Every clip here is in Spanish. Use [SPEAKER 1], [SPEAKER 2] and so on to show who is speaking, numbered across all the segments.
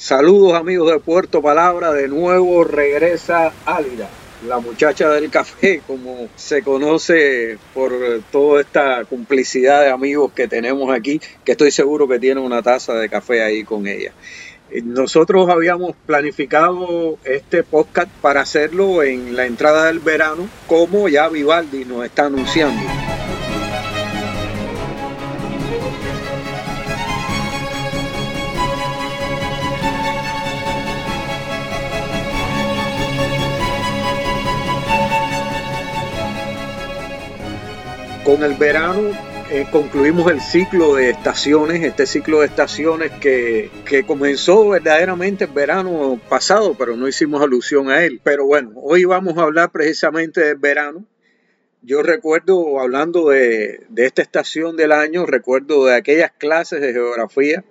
[SPEAKER 1] Saludos amigos de Puerto Palabra, de nuevo regresa Álida, la muchacha del café, como se conoce por toda esta complicidad de amigos que tenemos aquí, que estoy seguro que tiene una taza de café ahí con ella. Nosotros habíamos planificado este podcast para hacerlo en la entrada del verano, como ya Vivaldi nos está anunciando. Con el verano eh, concluimos el ciclo de estaciones, este ciclo de estaciones que, que, comenzó verdaderamente el verano pasado, pero no hicimos alusión a él. Pero bueno, hoy vamos a hablar precisamente del verano. Yo recuerdo, hablando de, de esta estación del año, recuerdo de aquellas clases de geografía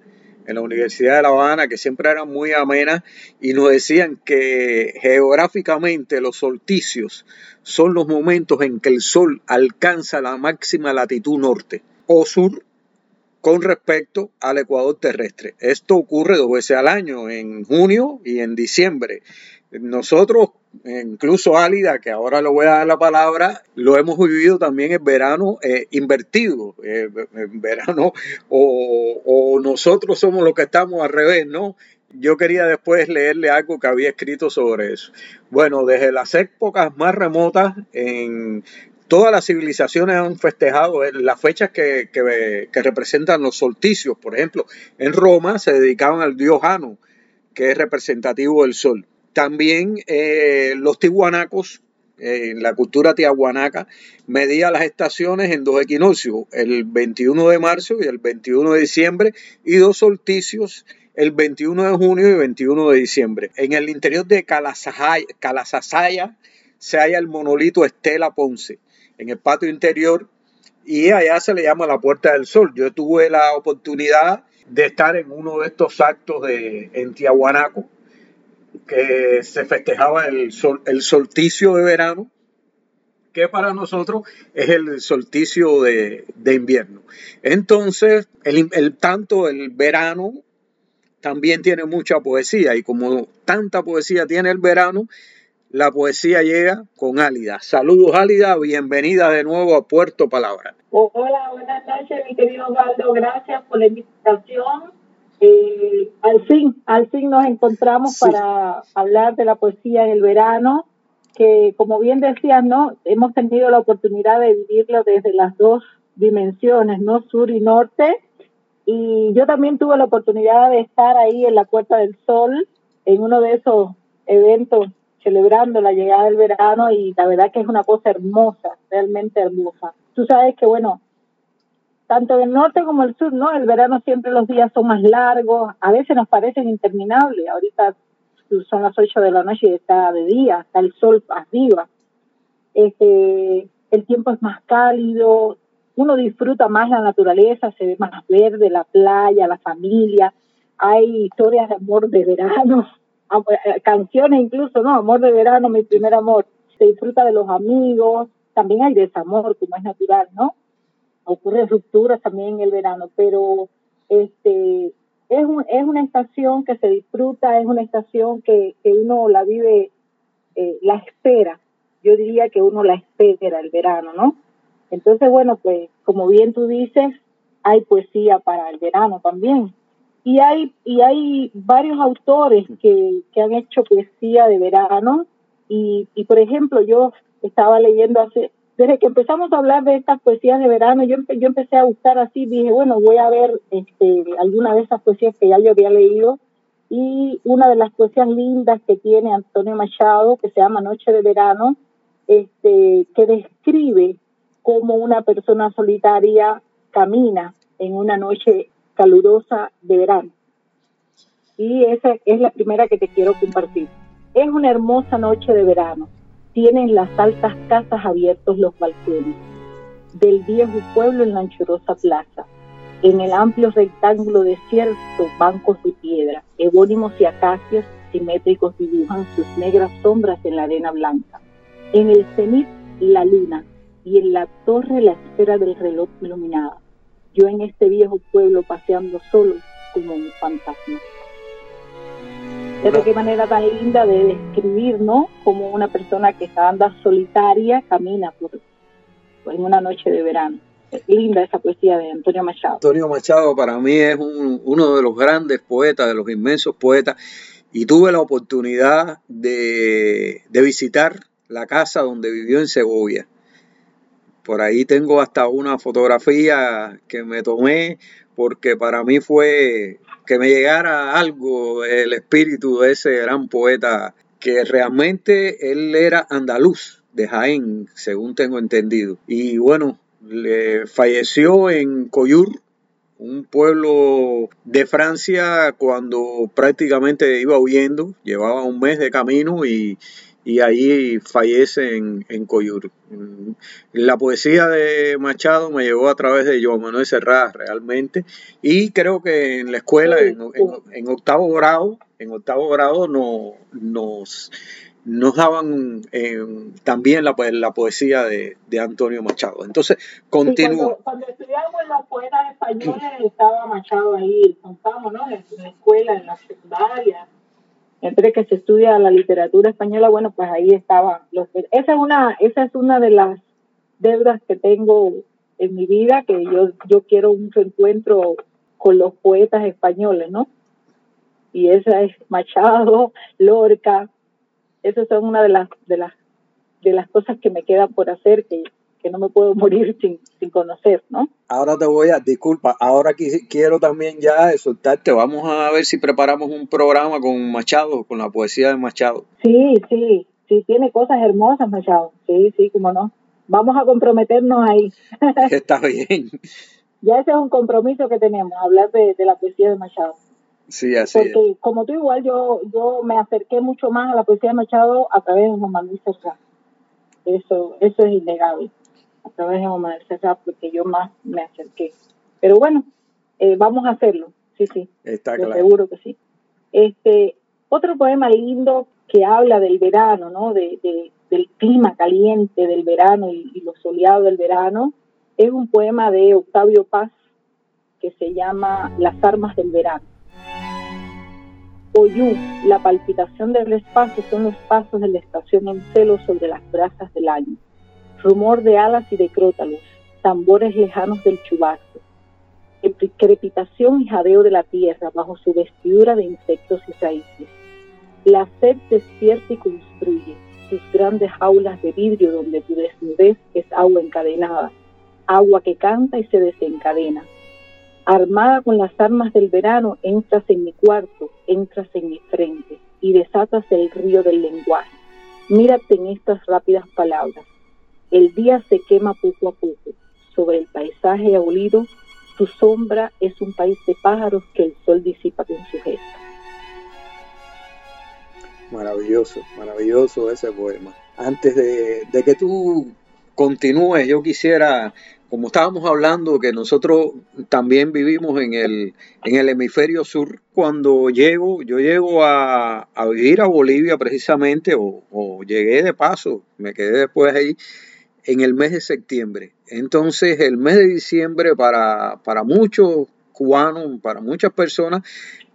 [SPEAKER 1] en la Universidad de La Habana, que siempre eran muy amenas, y nos decían que geográficamente los solsticios son los momentos en que el Sol alcanza la máxima latitud norte o sur con respecto al ecuador terrestre. Esto ocurre dos veces al año, en junio y en diciembre. Nosotros, incluso Álida, que ahora le voy a dar la palabra, lo hemos vivido también en verano eh, invertido, eh, en verano, o, nosotros somos los que estamos al revés, ¿no? Yo quería después leerle algo que había escrito sobre eso. Bueno, desde las épocas más remotas, en todas las civilizaciones han festejado eh, las fechas que, que, representan los solsticios. Por ejemplo, en Roma se dedicaban al dios Jano, que es representativo del sol. También eh, los tihuanacos, en eh, la cultura tiahuanaca, medía las estaciones en dos equinoccios, el 21 de marzo y el 21 de diciembre, y dos solsticios el 21 de junio y 21 de diciembre. En el interior de Calasasaya se halla el monolito Estela Ponce, en el patio interior, y allá se le llama la Puerta del Sol. Yo tuve la oportunidad de estar en uno de estos actos de, en Tiahuanaco, que se festejaba el, sol, el solsticio de verano, que para nosotros es el solsticio de, de invierno. Entonces, el, el, tanto el verano también tiene mucha poesía y como tanta poesía tiene el verano, la poesía llega con Álida. Saludos Álida, bienvenida de nuevo a Puerto Palabra.
[SPEAKER 2] hola, buenas noches mi querido Osvaldo, gracias por la invitación. Eh, al fin, al fin nos encontramos para hablar de la poesía en el verano, que como bien decías, ¿no? Hemos tenido la oportunidad de vivirlo desde las dos dimensiones, ¿no? Sur y norte y yo también tuve la oportunidad de estar ahí en la Puerta del Sol, en uno de esos eventos celebrando la llegada del verano y la verdad que es una cosa hermosa, realmente hermosa. Tú sabes que, bueno, tanto del norte como el sur, ¿no? El verano siempre los días son más largos, a veces nos parecen interminables. Ahorita son las 8 de la noche y está de día, está el sol arriba. Este, el tiempo es más cálido, uno disfruta más la naturaleza, se ve más verde, la playa, la familia, hay historias de amor de verano, eh, canciones incluso, ¿no? Amor de verano, mi primer amor. Se disfruta de los amigos, también hay desamor, como es natural, ¿no? Ocurren rupturas también en el verano, pero este es, un, es una estación que se disfruta, es una estación que, que uno la vive, eh, la espera. Yo diría que uno la espera el verano, ¿no? Entonces, bueno, pues como bien tú dices, hay poesía para el verano también. Y hay, y hay varios autores que, que han hecho poesía de verano. Y, y, por ejemplo, yo estaba leyendo hace, desde que empezamos a hablar de estas poesías de verano, yo, empecé a buscar así, dije, bueno, voy a ver este, alguna de esas poesías que ya yo había leído. Y una de las poesías lindas que tiene Antonio Machado, que se llama Noche de Verano, este, que describe cómo una persona solitaria camina en una noche calurosa de verano. Y esa es la primera que te quiero compartir. Es una hermosa noche de verano. Tienen las altas casas abiertos los balcones del viejo pueblo en la anchurosa plaza. En el amplio rectángulo desierto, bancos de piedra, ebónimos y acacias simétricos dibujan sus negras sombras en la arena blanca. En el cenit, la luna, y en la torre la esfera del reloj iluminada. Yo en este viejo pueblo paseando solo como un fantasma. De qué manera tan linda de describir, ¿no? Como una persona que anda solitaria camina por, en una noche de verano. Es linda esa poesía de Antonio Machado.
[SPEAKER 1] Antonio Machado para mí es uno de los grandes poetas, de los inmensos poetas, y tuve la oportunidad de, de visitar la casa donde vivió en Segovia. Por ahí tengo hasta una fotografía que me tomé porque para mí fue que me llegara algo del espíritu de ese gran poeta que realmente él era andaluz de Jaén, según tengo entendido. Y bueno, le falleció en Coyur, un pueblo de Francia, cuando prácticamente iba huyendo, llevaba un mes de camino y, y ahí fallece en, en Coyur. La poesía de Machado me llegó a través de Joan Manuel Serrat realmente y creo que en la escuela, en, octavo grado, en octavo grado no, nos, nos daban eh, también la, la poesía de, Antonio Machado. Entonces, continúo.
[SPEAKER 2] cuando, estudiábamos en los poetas españoles estaba Machado ahí, contamos, ¿no? En la escuela, en la secundaria entre que se estudia la literatura española, bueno, pues ahí estaba. esa es una, esa es una de las deudas que tengo en mi vida, que yo, yo quiero un reencuentro con los poetas españoles, ¿no? Y esa es Machado, Lorca, esas son una de las, de las, de las cosas que me quedan por hacer, que que no me puedo morir sin, sin conocer, ¿no?
[SPEAKER 1] Ahora te voy a, disculpa, ahora quiero también ya soltarte, vamos a ver si preparamos un programa con Machado, con la poesía de Machado.
[SPEAKER 2] Sí, sí, sí, tiene cosas hermosas Machado, sí, sí, cómo no. Vamos a comprometernos ahí.
[SPEAKER 1] Está bien.
[SPEAKER 2] ya ese es un compromiso que tenemos, hablar de, la poesía de Machado.
[SPEAKER 1] Sí, así
[SPEAKER 2] Porque como tú igual, yo, yo me acerqué mucho más a la poesía de Machado a través de Juan Manuel Eso, eso es innegable a través de Omar porque yo más me acerqué. Pero bueno, eh, vamos a hacerlo, sí, sí.
[SPEAKER 1] Está claro.
[SPEAKER 2] Seguro que sí. Este, otro poema lindo que habla del verano, ¿no? De, del clima caliente del verano y, y, lo soleado del verano, es un poema de Octavio Paz que se llama Las armas del verano. Oyú, la palpitación del espacio son los pasos de la estación en celo sobre las brasas del año rumor de alas y de crótalos, tambores lejanos del chubasco, crepitación y jadeo de la tierra bajo su vestidura de insectos y raíces. La sed despierta y construye sus grandes jaulas de vidrio donde tu desnudez es agua encadenada, agua que canta y se desencadena. Armada con las armas del verano, entras en mi cuarto, entras en mi frente y desatas el río del lenguaje. Mírate en estas rápidas palabras. El día se quema poco a poco. Sobre el paisaje abolido, su sombra es un país de pájaros que el sol disipa con su gesto.
[SPEAKER 1] Maravilloso, maravilloso ese poema. Antes de, de que tú continúes, yo quisiera como estábamos hablando, que nosotros también vivimos en el, en el hemisferio sur, cuando llego, yo llego a, vivir a Bolivia precisamente, o, o, llegué de paso, me quedé después ahí, en el mes de septiembre. Entonces, el mes de diciembre para, para muchos cubanos, para muchas personas,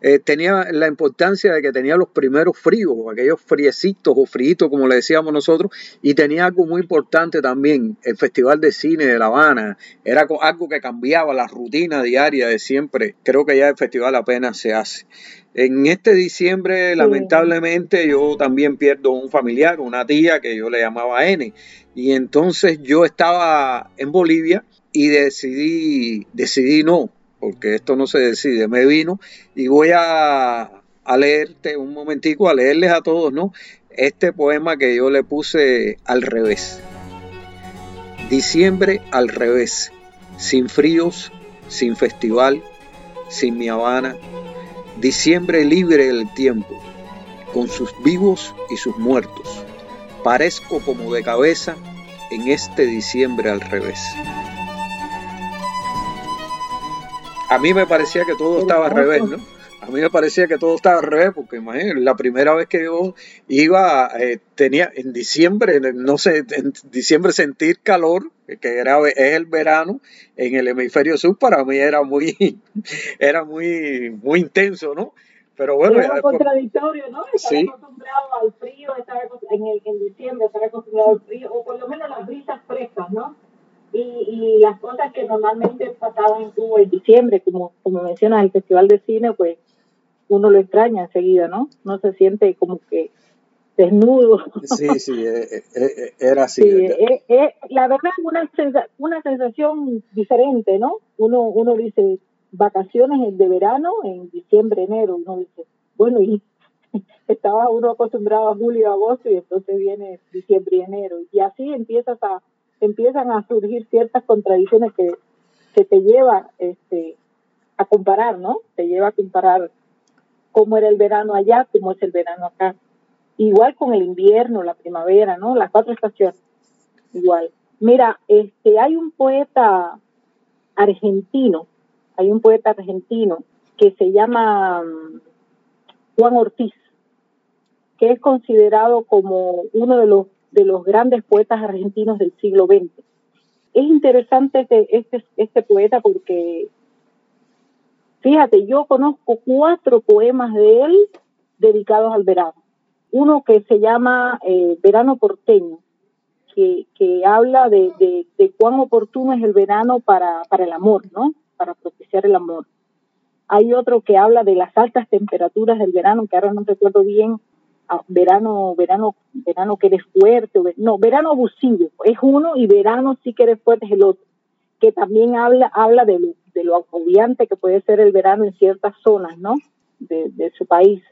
[SPEAKER 1] eh, tenía la importancia de que tenía los primeros fríos, aquellos friecitos o fritos, como le decíamos nosotros, y tenía algo muy importante también, el Festival de Cine de La Habana, era algo que cambiaba la rutina diaria de siempre, creo que ya el festival apenas se hace. En este diciembre, lamentablemente, yo también pierdo un familiar, una tía que yo le llamaba N. Y entonces yo estaba en Bolivia y decidí, decidí no, porque esto no se decide, me vino y voy a, a leerte un momentico, a leerles a todos, ¿no? Este poema que yo le puse al revés. Diciembre al revés, sin fríos, sin festival, sin mi Habana, diciembre libre del tiempo, con sus vivos y sus muertos. Parezco como de cabeza en este diciembre al revés. A mí me parecía que todo estaba al revés, ¿no? A mí me parecía que todo estaba al revés, porque imagínate, la primera vez que yo iba, eh, tenía en diciembre, no sé, en diciembre sentir calor, que era es el verano en el hemisferio sur, para mí era muy, era muy, muy intenso, ¿no? Pero bueno,
[SPEAKER 2] es contradictorio, ¿no? Estar acostumbrado al frío, estar en, el, en diciembre, estar acostumbrado al frío, o por lo menos las brisas frescas, ¿no? Y, y las cosas que normalmente pasaban en en diciembre, como, como mencionas, el Festival de Cine, pues uno lo extraña enseguida, ¿no? No se siente como que desnudo.
[SPEAKER 1] Sí, sí, eh, eh, eh, era así.
[SPEAKER 2] la verdad es una, una sensación diferente, ¿no? Uno, uno dice vacaciones de verano en diciembre, enero, uno dice, bueno, y estaba uno acostumbrado a julio, agosto y entonces viene diciembre y enero. Y así empiezas a, empiezan a surgir ciertas contradicciones que, que te lleva este, a comparar, ¿no? Te lleva a comparar cómo era el verano allá, cómo es el verano acá. Igual con el invierno, la primavera, ¿no? Las cuatro estaciones. Igual. Mira, este, hay un poeta argentino, hay un poeta argentino que se llama mm, Juan Ortiz, que es considerado como uno de los, de los grandes poetas argentinos del siglo XX. Es interesante este, este, poeta porque, fíjate, yo conozco cuatro poemas de él dedicados al verano uno que se llama eh, Verano Porteño, que, que habla de, de, cuán oportuno es el verano para, para el amor, ¿no? Para propiciar el amor. Hay otro que habla de las altas temperaturas del verano, que ahora no recuerdo bien, verano, verano, verano que eres fuerte, no, verano abusivo es uno y verano sí que eres fuerte es el otro, que también habla, habla de lo, de lo agobiante que puede ser el verano en ciertas zonas, ¿no? De, de su país.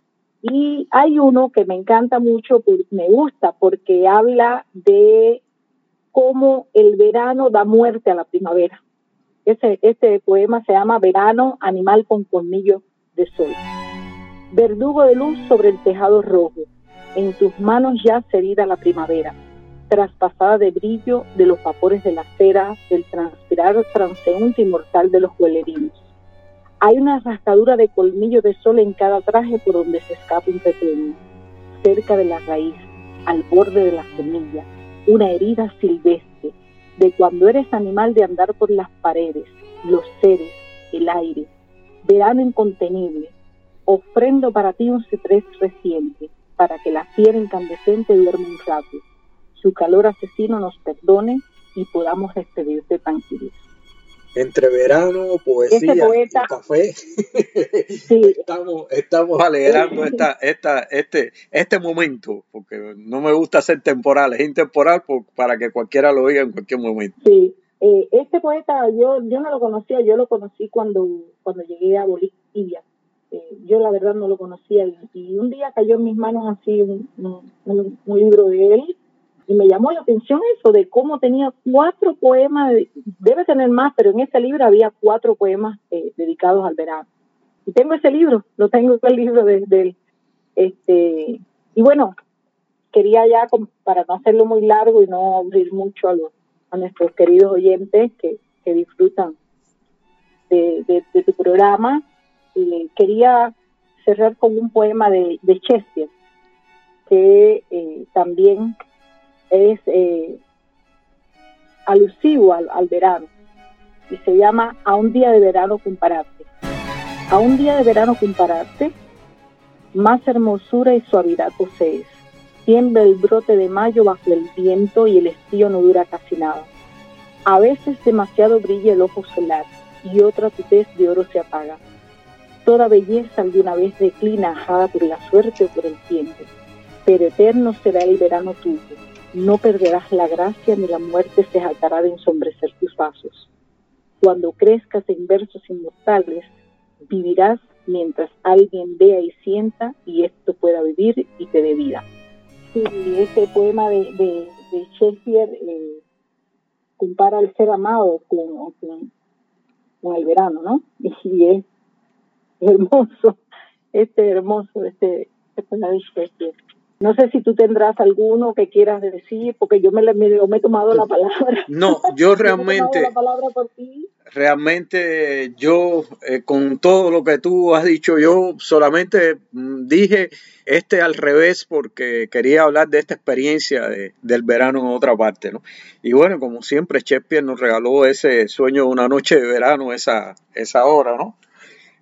[SPEAKER 2] Y hay uno que me encanta mucho, me gusta, porque habla de cómo el verano da muerte a la primavera. Ese, este poema se llama Verano, animal con colmillo de sol. Verdugo de luz sobre el tejado rojo, en tus manos ya herida la primavera, traspasada de brillo de los vapores de la cera, del transpirar transeúnte y mortal de los huelerinos. Hay una rascadura de colmillo de sol en cada traje por donde se escapa un pequeño, cerca de la raíz, al borde de la semilla, una herida silvestre, de cuando eres animal de andar por las paredes, los seres, el aire, verano incontenible, ofrendo para ti un ciprés reciente, para que la fiera incandescente duerma un rato, su calor asesino nos perdone y podamos despedirte tranquilos.
[SPEAKER 1] Entre verano, poesía y café, estamos, estamos alegrando esta, esta, este, este momento, porque no me gusta ser temporal, es intemporal para que cualquiera lo oiga en cualquier momento.
[SPEAKER 2] Sí, eh, este poeta yo, yo no lo conocía, yo lo conocí cuando, cuando llegué a Bolivia. Eh, yo la verdad no lo conocía y, un día cayó en mis manos así un, un libro de él y me llamó la atención eso de cómo tenía cuatro poemas, debe tener más, pero en ese libro había cuatro poemas eh, dedicados al verano. Y tengo ese libro, lo tengo el libro desde el, este, y bueno, quería ya, para no hacerlo muy largo y no abrir mucho a, los, a nuestros queridos oyentes que, que disfrutan de, de, tu programa, eh, quería cerrar con un poema de, de Shakespeare, que eh, también es eh, alusivo al, verano y se llama A un día de verano compararte. A un día de verano compararte, más hermosura y suavidad posees. Tiembla el brote de mayo bajo el viento y el estío no dura casi nada. A veces demasiado brilla el ojo solar y otra tu tez de oro se apaga. Toda belleza alguna vez declina ajada por la suerte o por el tiempo, pero eterno será el verano tuyo no perderás la gracia ni la muerte se jactará de ensombrecer tus pasos. Cuando crezcas en versos inmortales, vivirás mientras alguien vea y sienta y esto pueda vivir y te dé vida. Sí, este poema de, Shakespeare eh, compara el ser amado con, con, el verano, ¿no? Y es hermoso, este hermoso, este, este de. No sé si tú tendrás alguno que quieras decir, porque yo me, me, he tomado la palabra.
[SPEAKER 1] No, yo realmente, realmente yo eh, con todo lo que tú has dicho, yo solamente mm, dije este al revés porque quería hablar de esta experiencia del verano en otra parte, ¿no? Y bueno, como siempre, Shakespeare nos regaló ese sueño de una noche de verano, esa, esa hora, ¿no?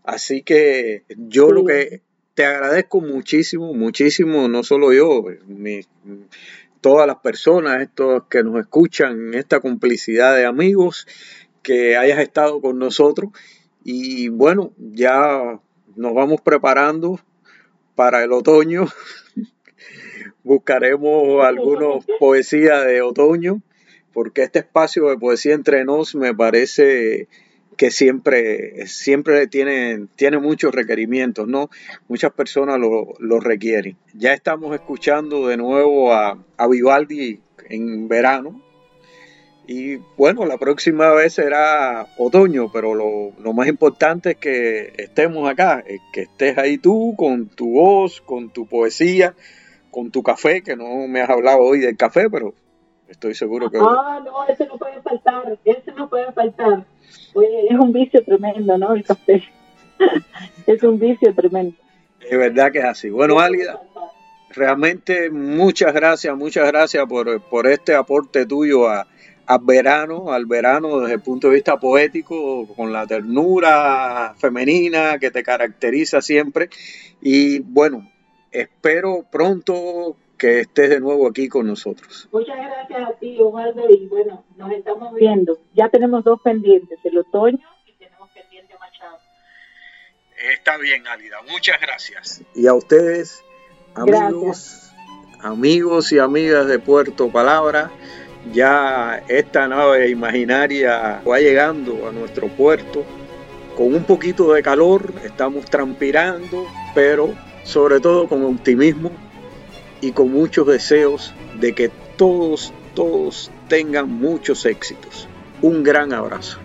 [SPEAKER 1] Así que yo lo que te agradezco muchísimo, muchísimo, no solo yo, todas las personas, estos que nos escuchan, esta complicidad de amigos, que hayas estado con nosotros. Y bueno, ya nos vamos preparando para el otoño. Buscaremos algunas poesías de otoño, porque este espacio de poesía entre nos me parece que siempre, siempre tiene, tiene muchos requerimientos, ¿no? Muchas personas lo, requieren. Ya estamos escuchando de nuevo a, a Vivaldi en verano, y bueno, la próxima vez será otoño, pero lo, más importante es que estemos acá, que estés ahí tú con tu voz, con tu poesía, con tu café, que no me has hablado hoy del café, pero estoy seguro que...
[SPEAKER 2] Ah, no, ese no puede faltar, ese no puede faltar. Oye, es un vicio tremendo, ¿no? El café. es un vicio tremendo.
[SPEAKER 1] Es verdad que es así. Bueno, Álida, realmente muchas gracias, muchas gracias por, por este aporte tuyo a al verano, al verano desde el punto de vista poético, con la ternura femenina que te caracteriza siempre. Y bueno, espero pronto que estés de nuevo aquí con nosotros.
[SPEAKER 2] Muchas gracias a ti, Osvaldo, y bueno, nos estamos viendo. Ya tenemos dos pendientes, el otoño y tenemos pendiente Machado.
[SPEAKER 1] Está bien, Álida, muchas gracias. Y a ustedes, amigos, amigos y amigas de Puerto Palabra, ya esta nave imaginaria va llegando a nuestro puerto con un poquito de calor, estamos transpirando, pero sobre todo con optimismo y con muchos deseos de que todos, todos tengan muchos éxitos. Un gran abrazo.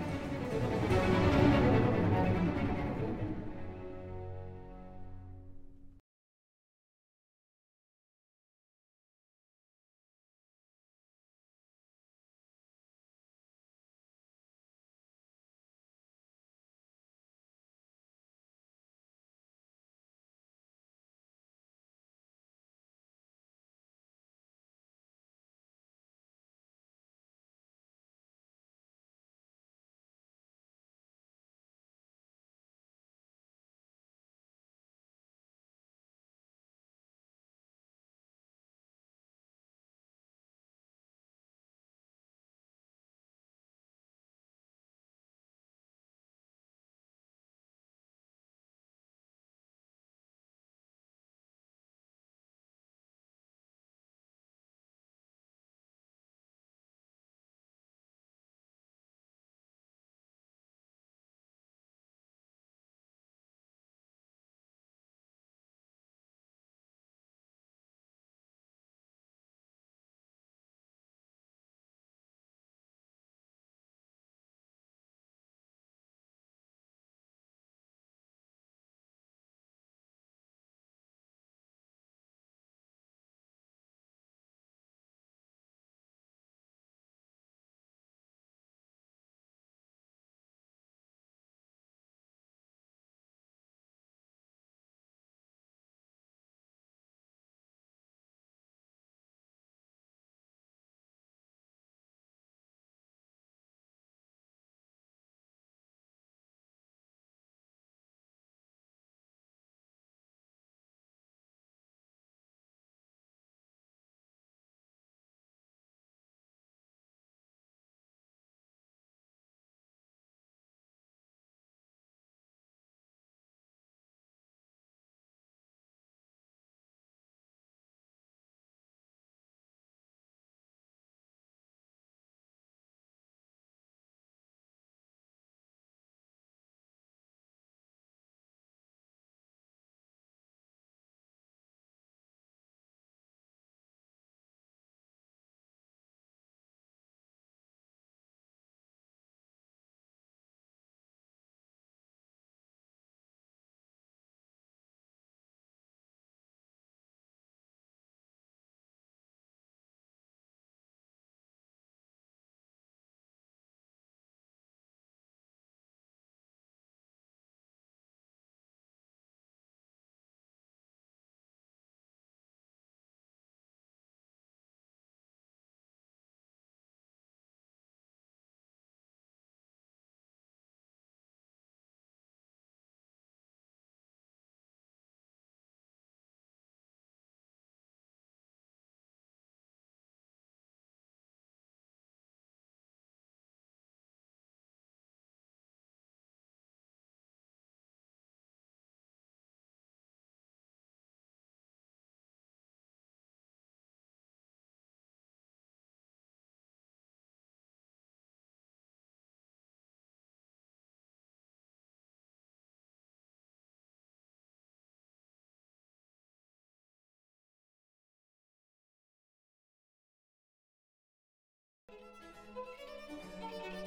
[SPEAKER 1] Thank you.